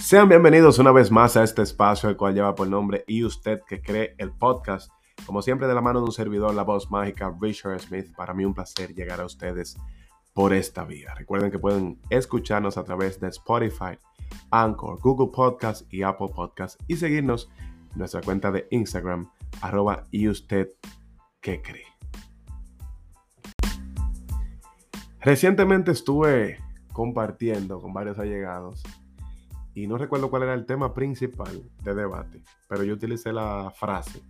Sean bienvenidos una vez más a este espacio, el cual lleva por nombre Y usted que cree el podcast. Como siempre, de la mano de un servidor, la voz mágica Richard Smith. Para mí un placer llegar a ustedes por esta vía. Recuerden que pueden escucharnos a través de Spotify, Anchor, Google Podcast y Apple Podcast y seguirnos en nuestra cuenta de Instagram, arroba y usted que cree. Recientemente estuve compartiendo con varios allegados y no recuerdo cuál era el tema principal de debate, pero yo utilicé la frase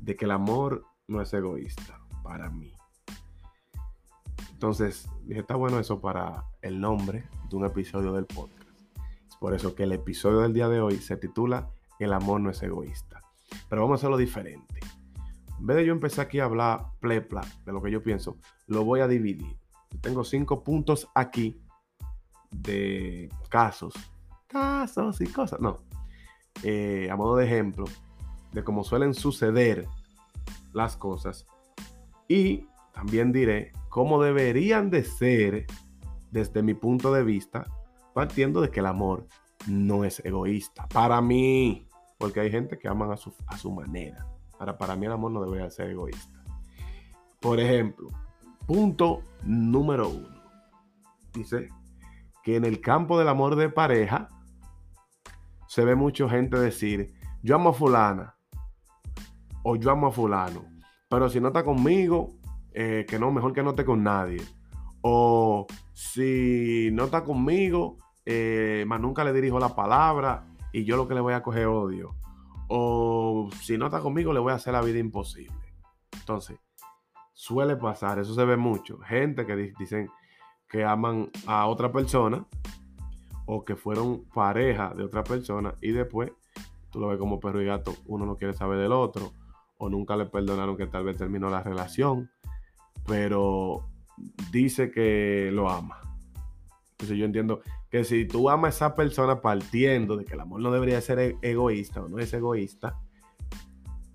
de que el amor no es egoísta para mí. Entonces, dije, está bueno eso para el nombre de un episodio del podcast. Es por eso que el episodio del día de hoy se titula El amor no es egoísta. Pero vamos a hacerlo diferente. En vez de yo empezar aquí a hablar plepla de lo que yo pienso, lo voy a dividir. Tengo cinco puntos aquí de casos casos y cosas. No. Eh, a modo de ejemplo de cómo suelen suceder las cosas. Y también diré cómo deberían de ser desde mi punto de vista, partiendo de que el amor no es egoísta. Para mí, porque hay gente que aman a su, a su manera. Ahora, para mí el amor no debería ser egoísta. Por ejemplo, punto número uno. Dice que en el campo del amor de pareja, se ve mucha gente decir, yo amo a fulana o yo amo a fulano, pero si no está conmigo, eh, que no, mejor que no esté con nadie. O si no está conmigo, eh, más nunca le dirijo la palabra y yo lo que le voy a coger odio. O si no está conmigo, le voy a hacer la vida imposible. Entonces, suele pasar, eso se ve mucho. Gente que dicen que aman a otra persona o que fueron pareja de otra persona y después tú lo ves como perro y gato, uno no quiere saber del otro o nunca le perdonaron que tal vez terminó la relación, pero dice que lo ama. Entonces yo entiendo que si tú amas a esa persona partiendo de que el amor no debería ser e-, egoísta o no es egoísta,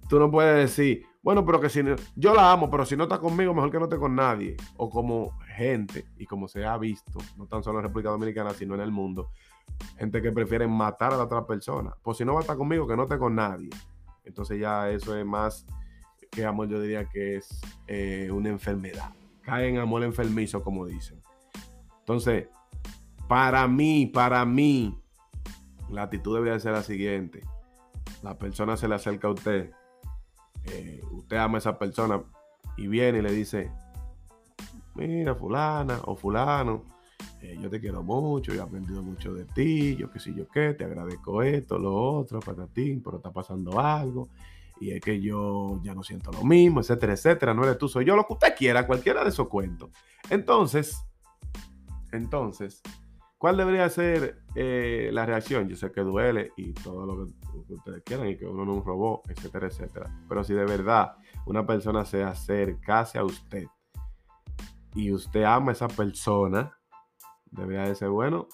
tú no puedes decir, bueno, pero que si yo la amo, pero si no está conmigo, mejor que no esté con nadie. O como gente, y como se ha visto, no tan solo en República Dominicana, sino en el mundo, gente que prefiere matar a la otra persona. Pues si no va a estar conmigo, que no esté con nadie. Entonces ya eso es más que amor, yo diría que es eh, una enfermedad. Cae en amor enfermizo, como dicen. Entonces, para mí, para mí, la actitud debería ser la siguiente. La persona se le acerca a usted eh, usted ama a esa persona y viene y le dice, mira, fulana o fulano, eh, yo te quiero mucho, yo he aprendido mucho de ti, yo qué sé yo qué, te agradezco esto, lo otro, para ti, pero está pasando algo, y es que yo ya no siento lo mismo, etcétera, etcétera, no eres tú, soy yo, lo que usted quiera, cualquiera de esos cuentos. Entonces, entonces, ¿Cuál debería ser eh, la reacción? Yo sé que duele y todo lo que, ustedes quieran y que uno no es un robot, etcétera, etcétera. Pero si de verdad una persona se acercase a usted y usted ama a esa persona, debería de ser bueno.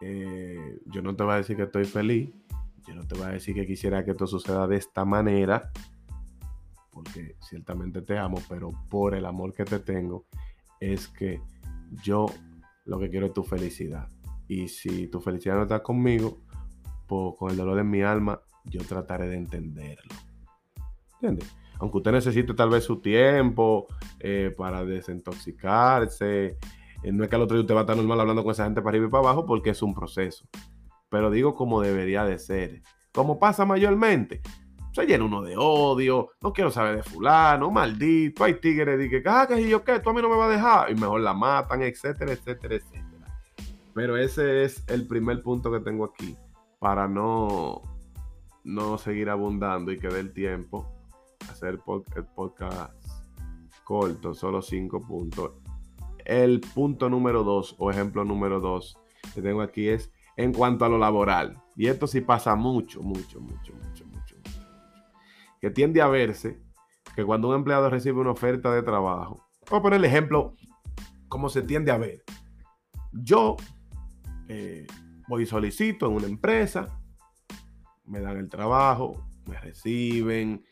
Eh, yo no te voy a decir que estoy feliz. Yo no te voy a decir que quisiera que esto suceda de esta manera. Porque ciertamente te amo, pero por el amor que te tengo, es que yo lo que quiero es tu felicidad. Y si tu felicidad no está conmigo, pues con el dolor de mi alma, yo trataré de entenderlo. ¿Entiendes? Aunque usted necesite tal vez su tiempo eh, para desintoxicarse, eh, no es que al otro día usted va a estar normal hablando con esa gente para arriba y para abajo porque es un proceso. Pero digo como debería de ser. Como pasa mayormente. Se llena uno de odio, no quiero saber de fulano, maldito, hay tigres que, ah, que yo qué, tú a mí no me vas a dejar, y mejor la matan, etcétera, etcétera, etcétera. Pero ese es el primer punto que tengo aquí, para no, no seguir abundando y que dé el tiempo, hacer el podcast corto, solo cinco puntos. El punto número dos, o ejemplo número dos, que tengo aquí es en cuanto a lo laboral. Y esto sí pasa mucho, mucho, mucho, mucho que tiende a verse que cuando un empleado recibe una oferta de trabajo, voy a poner el ejemplo como se tiende a ver. Yo, eh, voy y solicito en una empresa, me dan el trabajo, me reciben,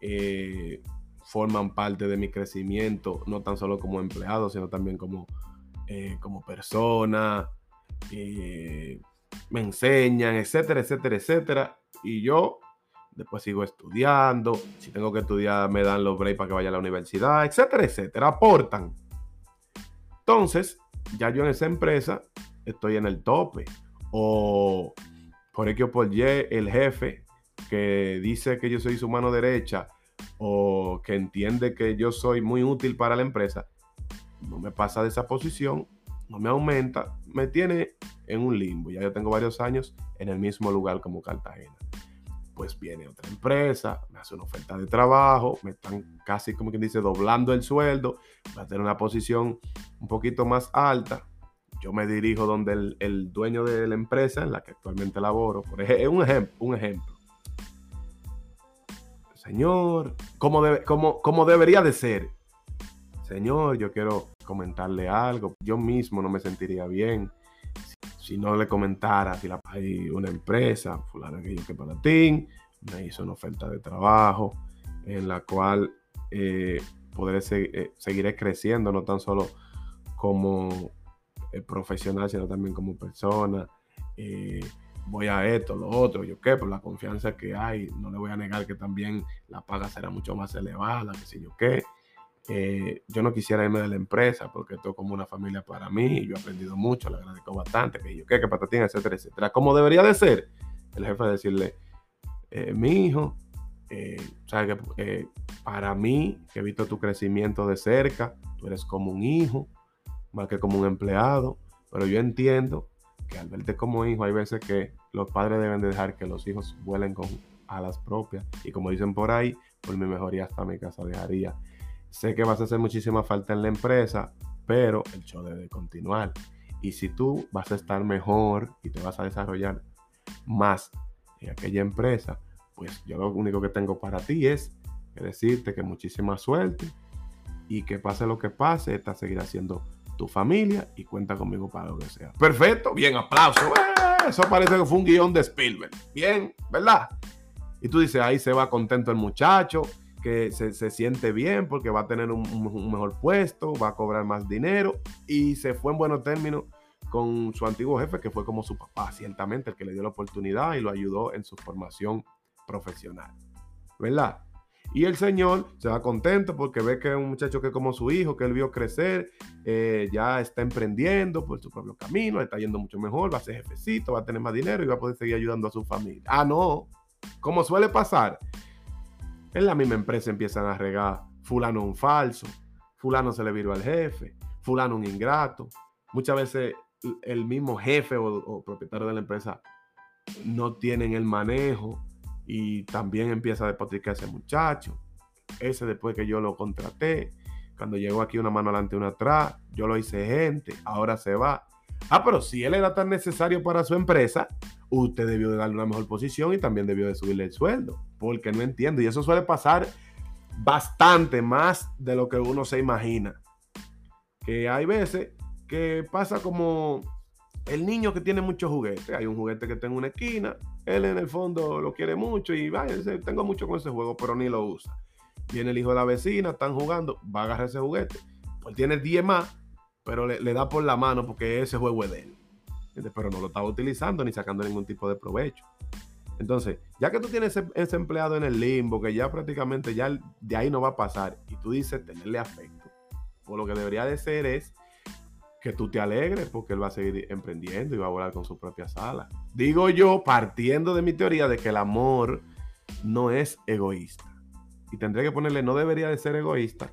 eh, forman parte de mi crecimiento, no tan solo como empleado, sino también como, eh, como persona, eh, me enseñan, etcétera, etcétera, etcétera. Y yo después sigo estudiando, si tengo que estudiar me dan los breaks para que vaya a la universidad, etcétera, etcétera, aportan. Entonces, ya yo en esa empresa estoy en el tope. O por X o por Y, el jefe que dice que yo soy su mano derecha o que entiende que yo soy muy útil para la empresa, no me pasa de esa posición, no me aumenta, me tiene en un limbo. Ya yo tengo varios años en el mismo lugar como Cartagena. Pues viene otra empresa, me hace una oferta de trabajo, me están casi como quien dice doblando el sueldo, va a tener una posición un poquito más alta, yo me dirijo donde el, dueño de la empresa en la que actualmente laboro, por un ejemplo, un ejemplo. Señor, ¿cómo, debe, debería de ser? Señor, yo quiero comentarle algo. Yo mismo no me sentiría bien si, no le comentara si la, hay una empresa, fulano que yo que para ti, me hizo una oferta de trabajo en la cual eh, podré eh, seguiré creciendo, no tan solo como eh, profesional, sino también como persona. Voy a esto, lo otro, yo qué, por la confianza que hay, no le voy a negar que también la paga será mucho más elevada, que sé yo qué. Eh, yo no quisiera irme de la empresa porque esto es como una familia para mí, yo he aprendido mucho, le agradezco bastante, que yo qué, que patatín, etcétera, etcétera. Como debería de ser, el jefe decirle, mi hijo, sabes que para mí, que he visto tu crecimiento de cerca, tú eres como un hijo, más que como un empleado, pero yo entiendo que al verte como hijo hay veces que los padres deben de dejar que los hijos vuelen con alas propias y como dicen por ahí, por mi mejoría hasta mi casa dejaría. Sé que vas a hacer muchísima falta en la empresa, pero el show debe continuar. Y si tú vas a estar mejor y te vas a desarrollar más en aquella empresa, pues yo lo único que tengo para ti es decirte que muchísima suerte y que pase lo que pase, esta seguirá siendo tu familia y cuenta conmigo para lo que sea. Perfecto, bien, aplauso. Eh, eso parece que fue un guion de Spielberg. Bien, ¿verdad? Y tú dices, ahí se va contento el muchacho, que se, siente bien porque va a tener un, mejor puesto, va a cobrar más dinero y se fue en buenos términos con su antiguo jefe, que fue como su papá, ciertamente, el que le dio la oportunidad y lo ayudó en su formación profesional. ¿Verdad? Y el Señor se va contento porque ve que es un muchacho que como su hijo, que él vio crecer, eh, ya está emprendiendo por su propio camino, está yendo mucho mejor, va a ser jefecito, va a tener más dinero y va a poder seguir ayudando a su familia. Ah, no, como suele pasar, en la misma empresa empiezan a regar fulano un falso, fulano se le viró al jefe, fulano un ingrato. Muchas veces el mismo jefe o, propietario de la empresa no tienen el manejo y también empieza a despotricar ese muchacho. Ese después que yo lo contraté, cuando llegó aquí una mano adelante y una atrás, yo lo hice gente, ahora se va. Ah, pero si él era tan necesario para su empresa, usted debió de darle una mejor posición y también debió de subirle el sueldo, porque no entiendo. Y eso suele pasar bastante más de lo que uno se imagina. Que hay veces que pasa como el niño que tiene muchos juguetes. Hay un juguete que está en una esquina, él en el fondo lo quiere mucho y vaya, tengo mucho con ese juego, pero ni lo usa. Viene el hijo de la vecina, están jugando, va a agarrar ese juguete. Pues tiene 10 más, pero le, da por la mano porque ese juego es de él. Pero no lo estaba utilizando ni sacando ningún tipo de provecho. Entonces, ya que tú tienes ese, empleado en el limbo, que ya prácticamente ya de ahí no va a pasar, y tú dices tenerle afecto, pues lo que debería de ser es que tú te alegres porque él va a seguir emprendiendo y va a volar con su propia sala. Digo yo, partiendo de mi teoría de que el amor no es egoísta. Y tendré que ponerle, no debería de ser egoísta,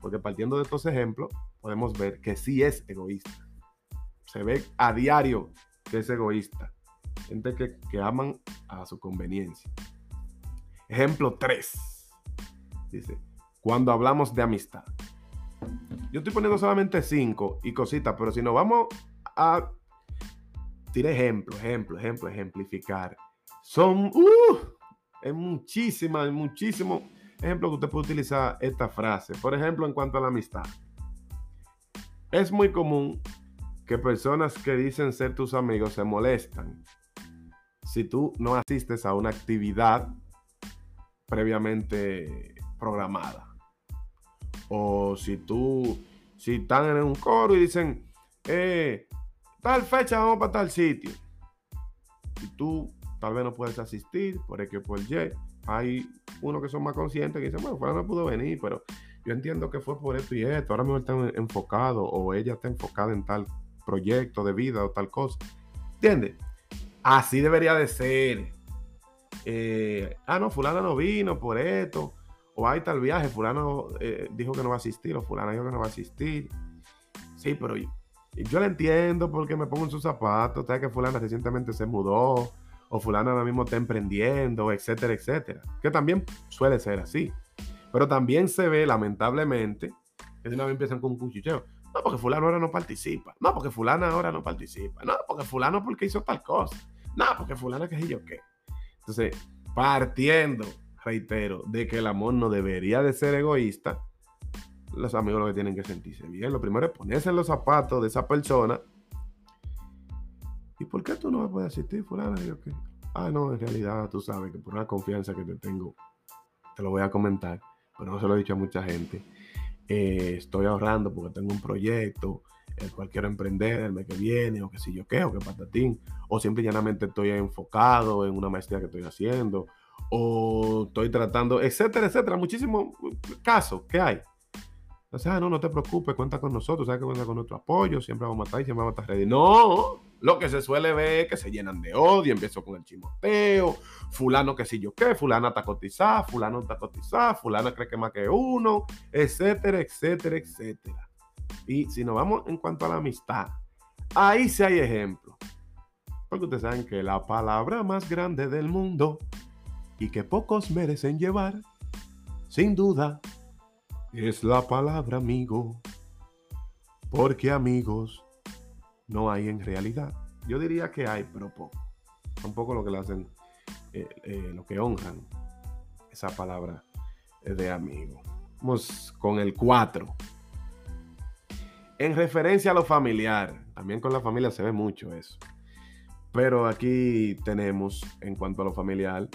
porque partiendo de estos ejemplos, podemos ver que sí es egoísta. Se ve a diario que es egoísta. Gente que, que aman a su conveniencia. Ejemplo 3. Dice, cuando hablamos de amistad. Yo estoy poniendo solamente cinco y cositas, pero si nos vamos a tirar ejemplo, ejemplo, ejemplo, ejemplificar, son uh, muchísimas, muchísimos ejemplos que usted puede utilizar esta frase. Por ejemplo, en cuanto a la amistad. Es muy común que personas que dicen ser tus amigos se molestan si tú no asistes a una actividad previamente programada. O si tú, si están en un coro y dicen, eh, tal fecha vamos para tal sitio. Y tú tal vez no puedes asistir por X por Y. Hay unos que son más conscientes que dicen, bueno, fuera no pudo venir, pero yo entiendo que fue por esto y esto. Ahora mismo está enfocado o ella está enfocada en tal proyecto de vida o tal cosa. ¿Entiendes? Así debería de ser. Eh, ah, no, fulana no vino por esto. O hay tal viaje, fulano eh, dijo que no va a asistir, o fulana dijo que no va a asistir. Sí, pero yo, le entiendo porque me pongo en sus zapatos. Sabes que fulana recientemente se mudó, o fulana ahora mismo está emprendiendo, etcétera, etcétera. Que también suele ser así. Pero también se ve, lamentablemente, que una vez empiezan con un cuchicheo. No, porque fulano ahora no participa. No, porque fulana ahora no participa. No, porque fulano porque hizo tal cosa. No, porque fulana que yo qué. Entonces, partiendo, reitero, de que el amor no debería de ser egoísta, los amigos lo que tienen que sentirse bien. Lo primero es ponerse en los zapatos de esa persona. ¿Y por qué tú no me puedes asistir, fulana? Yo, ¿qué? Ah, no, en realidad tú sabes que por una confianza que te tengo, te lo voy a comentar, pero no se lo he dicho a mucha gente. Eh, estoy ahorrando porque tengo un proyecto el cual quiero emprender el mes que viene, o que si yo qué, o que patatín, o simple y llanamente estoy enfocado en una maestría que estoy haciendo, o estoy tratando, etcétera, etcétera, muchísimos casos que hay. Entonces, ah, no, no te preocupes, cuenta con nosotros, sabes que cuenta con nuestro apoyo, siempre vamos a estar y siempre vamos a estar ready. No, lo que se suele ver es que se llenan de odio, empiezo con el chimoteo, fulano que si yo qué, fulana está cotizada, fulano está cotizada, fulana cree que más que uno, etcétera, etcétera, etcétera. Y si nos vamos en cuanto a la amistad, ahí sí hay ejemplo. Porque ustedes saben que la palabra más grande del mundo y que pocos merecen llevar, sin duda, es la palabra amigo. Porque amigos no hay en realidad. Yo diría que hay, pero poco. Tampoco lo que le hacen, eh, eh, lo que honran esa palabra de amigo. Vamos con el 4. En referencia a lo familiar, también con la familia se ve mucho eso. Pero aquí tenemos, en cuanto a lo familiar,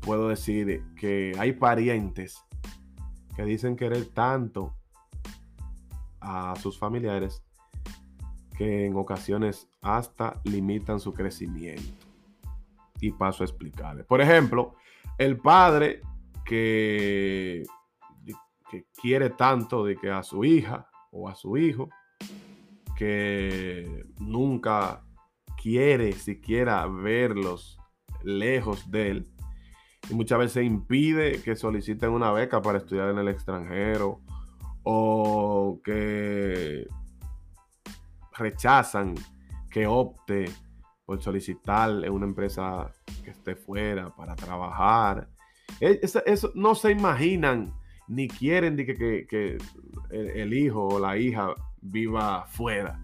puedo decir que hay parientes que dicen querer tanto a sus familiares que en ocasiones hasta limitan su crecimiento. Y paso a explicarles. Por ejemplo, el padre que, que quiere tanto de que a su hija o a su hijo que nunca quiere siquiera verlos lejos de él. Y muchas veces impide que soliciten una beca para estudiar en el extranjero o que rechazan que opte por solicitar en una empresa que esté fuera para trabajar. E, eso no se imaginan ni quieren que, el, hijo o la hija viva fuera,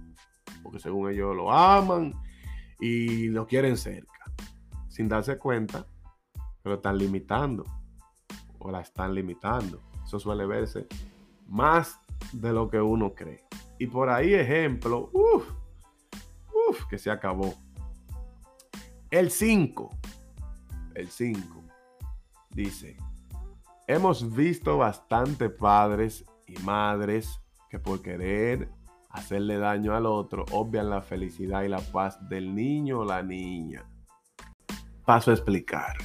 porque según ellos lo aman y lo quieren cerca, sin darse cuenta que lo están limitando o la están limitando. Eso suele verse más de lo que uno cree. Y por ahí ejemplo, uff, uff, que se acabó. El 5, el 5, dice, Hemos visto bastante padres y madres que por querer hacerle daño al otro obvian la felicidad y la paz del niño o la niña. Paso a explicar.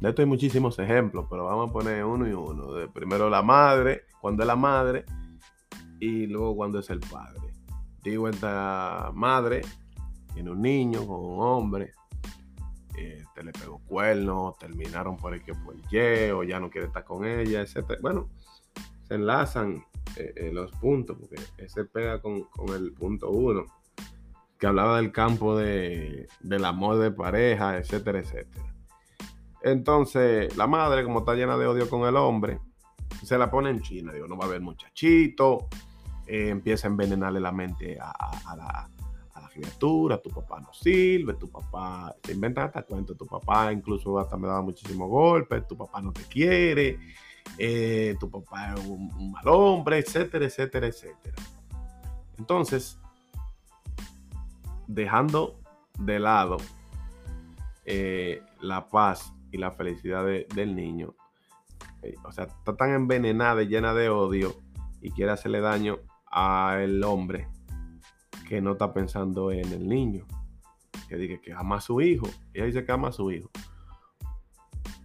De esto hay muchísimos ejemplos, pero vamos a poner uno y uno. Primero la madre, cuando es la madre, y luego cuando es el padre. Digo, esta madre tiene un niño con un hombre, te le pegó cuernos, terminaron por el que por Y, o ya no quiere estar con ella, etc. Bueno, se enlazan eh, eh, los puntos, porque ese pega con, el punto uno, que hablaba del campo de, del amor de pareja, etcétera, etcétera. Entonces, la madre, como está llena de odio con el hombre, se la pone en China, digo, no va a haber muchachito, eh, empieza a envenenarle la mente a la, criatura, tu papá no sirve, tu papá te inventa hasta cuento, tu papá incluso hasta me daba muchísimos golpes, tu papá no te quiere, eh, tu papá es un, mal hombre, etcétera, etcétera, etcétera. Entonces, dejando de lado eh, la paz y la felicidad del niño. Eh, o sea, está tan envenenada y llena de odio y quiere hacerle daño al hombre que no está pensando en el niño. Que dice que ama a su hijo. Ella dice que ama a su hijo.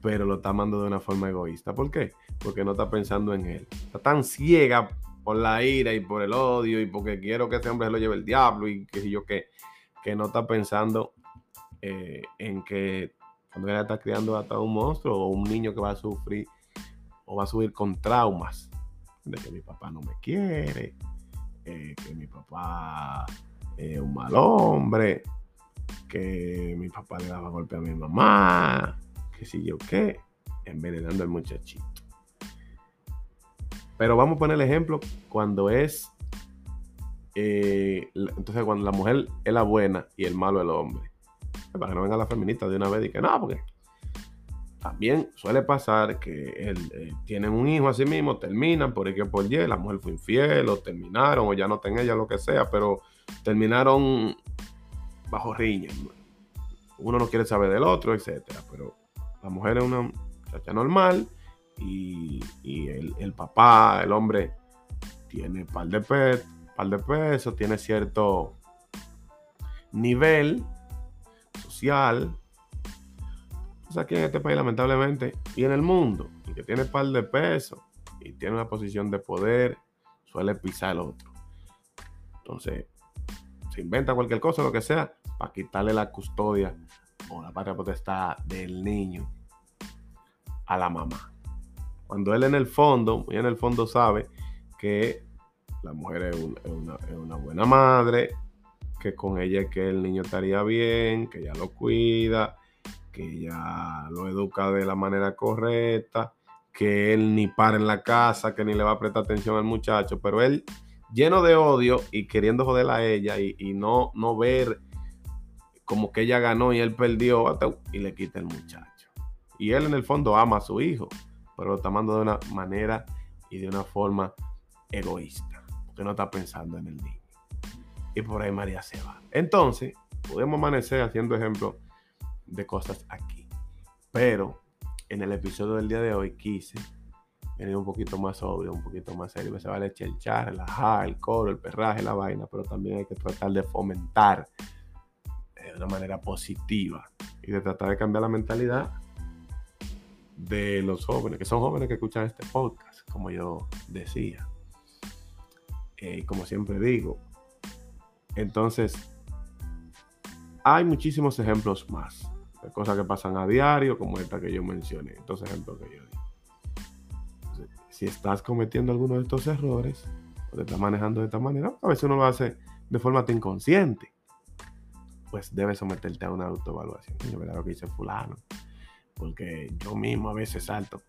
Pero lo está amando de una forma egoísta. ¿Por qué? Porque no está pensando en él. Está tan ciega por la ira y por el odio y porque quiero que ese hombre se lo lleve el diablo y que yo que, que no está pensando eh, en que cuando ella está criando hasta un monstruo o un niño que va a sufrir o va a subir con traumas de que mi papá no me quiere, eh, que mi papá es un mal hombre, que mi papá le daba golpe a mi mamá, que si yo qué, envenenando al muchachito. Pero vamos a poner el ejemplo cuando es, eh, entonces cuando la mujer es la buena y el malo el hombre. Para que no venga la feminista de una vez y que no, porque también suele pasar que eh, tienen un hijo a sí mismo, terminan por que por Y, la mujer fue infiel, o terminaron, o ya no ten ella, lo que sea, pero terminaron bajo riña. Uno no quiere saber del otro, etcétera. Pero la mujer es una muchacha normal y, el, papá, el hombre, tiene par de, pe par de pesos, tiene cierto nivel social, aquí en este país, lamentablemente, y en el mundo, y que tiene par de pesos y tiene una posición de poder, suele pisar al otro. Entonces, se inventa cualquier cosa, lo que sea, para quitarle la custodia o la patria potestad del niño a la mamá. Cuando él en el fondo, muy en el fondo sabe que la mujer es una, es una buena madre, que con ella es que el niño estaría bien, que ella lo cuida, que ya lo educa de la manera correcta, que él ni para en la casa, que ni le va a prestar atención al muchacho, pero él lleno de odio y queriendo joder a ella y, no, no ver como que ella ganó y él perdió y le quita el muchacho. Y él en el fondo ama a su hijo, pero lo está amando de una manera y de una forma egoísta, porque no está pensando en el niño. Y por ahí María se va. Entonces, podemos amanecer haciendo ejemplo de cosas aquí. Pero en el episodio del día de hoy quise venir un poquito más obvio, un poquito más serio. Se vale chelchar, relajar, el coro, el perraje, la vaina, pero también hay que tratar de fomentar de una manera positiva y de tratar de cambiar la mentalidad de los jóvenes, que son jóvenes que escuchan este podcast, como yo decía. Eh, como siempre digo. Entonces, hay muchísimos ejemplos más cosas que pasan a diario, como esta que yo mencioné, estos ejemplos que yo di. si estás cometiendo alguno de estos errores, o te estás manejando de esta manera, a veces uno lo hace de forma inconsciente, pues debes someterte a una autoevaluación. Yo verá lo que dice fulano, porque yo mismo a veces salto.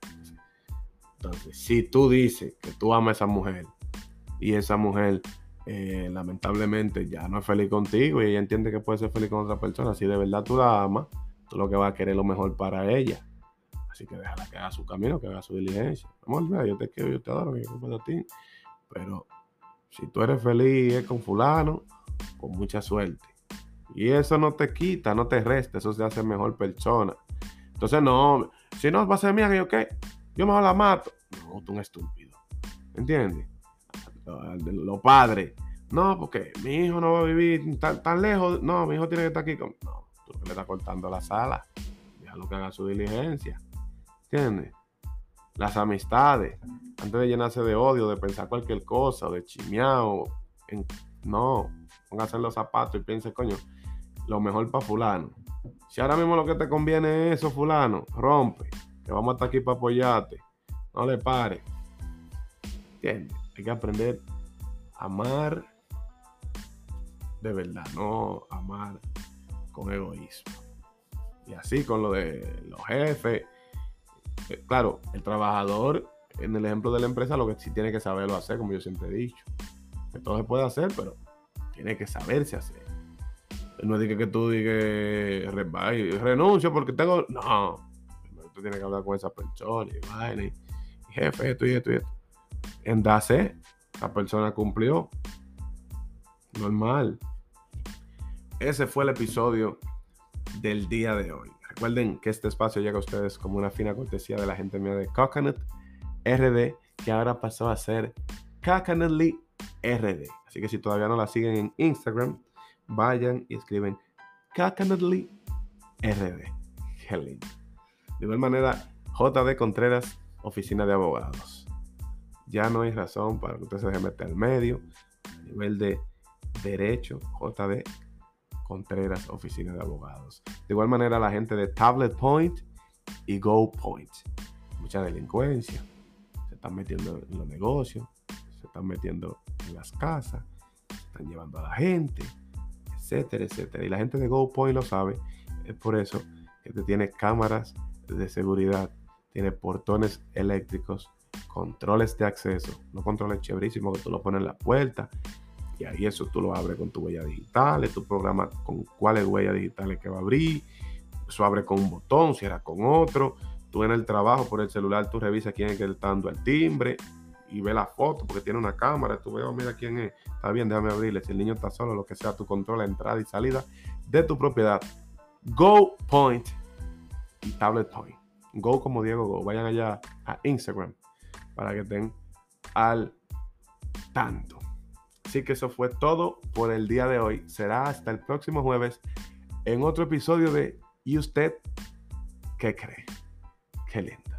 Entonces, si tú dices que tú amas a esa mujer y esa mujer eh, lamentablemente ya no es feliz contigo y ella entiende que puede ser feliz con otra persona, si de verdad tú la amas, tú lo que vas a querer lo mejor para ella. Así que déjala que haga su camino, que haga su diligencia. Amor, yo te quiero, yo te adoro, yo te a ti. Pero si tú eres feliz con fulano, con mucha suerte. Y eso no te quita, no te resta, eso se hace mejor persona. Entonces, no, si no va a ser mía, que yo qué, yo mejor la mato. No, tú un estúpido. ¿Entiendes? Los padres. No, porque mi hijo no va a vivir tan, tan lejos. No, mi hijo tiene que estar aquí. Con... No, tú le estás cortando la sala. Déjalo que haga su diligencia. ¿Entiendes? Las amistades. Antes de llenarse de odio, de pensar cualquier cosa, de chimeado. En... No, póngase los zapatos y piense, coño, lo mejor para fulano. Si ahora mismo lo que te conviene es eso, fulano, rompe. Que vamos a estar aquí para apoyarte. No le pare. ¿Entiendes? Hay que aprender a amar de verdad, no amar con egoísmo. Y así con lo de los jefes. Eh, claro, el trabajador, en el ejemplo de la empresa, lo que sí tiene que saberlo hacer, como yo siempre he dicho. Que se puede hacer, pero tiene que saberse hacer. No es que tú digas, renuncio porque tengo. No. Tú tienes que hablar con esa persona y vaina. Y, jefe, esto y esto y esto. En la persona cumplió. Normal. Ese fue el episodio del día de hoy. Recuerden que este espacio llega a ustedes como una fina cortesía de la gente mía de Coconut RD, que ahora pasó a ser Coconutly RD. Así que si todavía no la siguen en Instagram, vayan y escriben Coconutly RD. Qué lindo. De igual manera, JD Contreras, Oficina de Abogados. Ya no hay razón para que usted se deje meter al medio. A nivel de derecho, JD Contreras, Oficina de Abogados. De igual manera, la gente de Tablet Point y Go Point. Mucha delincuencia. Se están metiendo en los negocios. Se están metiendo en las casas. Se están llevando a la gente. Etcétera, etcétera. Y la gente de Go Point lo sabe. Es por eso que te tiene cámaras de seguridad. Tiene portones eléctricos. Controles de acceso. No controles chéverísimos que tú lo pones en la puerta y ahí eso tú lo abres con tu huella digital, tu programa con cuáles huellas digitales que va a abrir. Eso abre con un botón, cierra con otro. Tú en el trabajo por el celular, tú revisas quién es que está dando el timbre y ve la foto porque tiene una cámara. Tú ves, oh, mira quién es. Está bien, déjame abrirle. Si el niño está solo, lo que sea, tu control la entrada y salida de tu propiedad. Go Point y Tablet Point. Go como Diego Go. Vayan allá a Instagram para que estén al tanto. Así que eso fue todo por el día de hoy. Será hasta el próximo jueves en otro episodio de ¿Y usted qué cree? Qué lindo.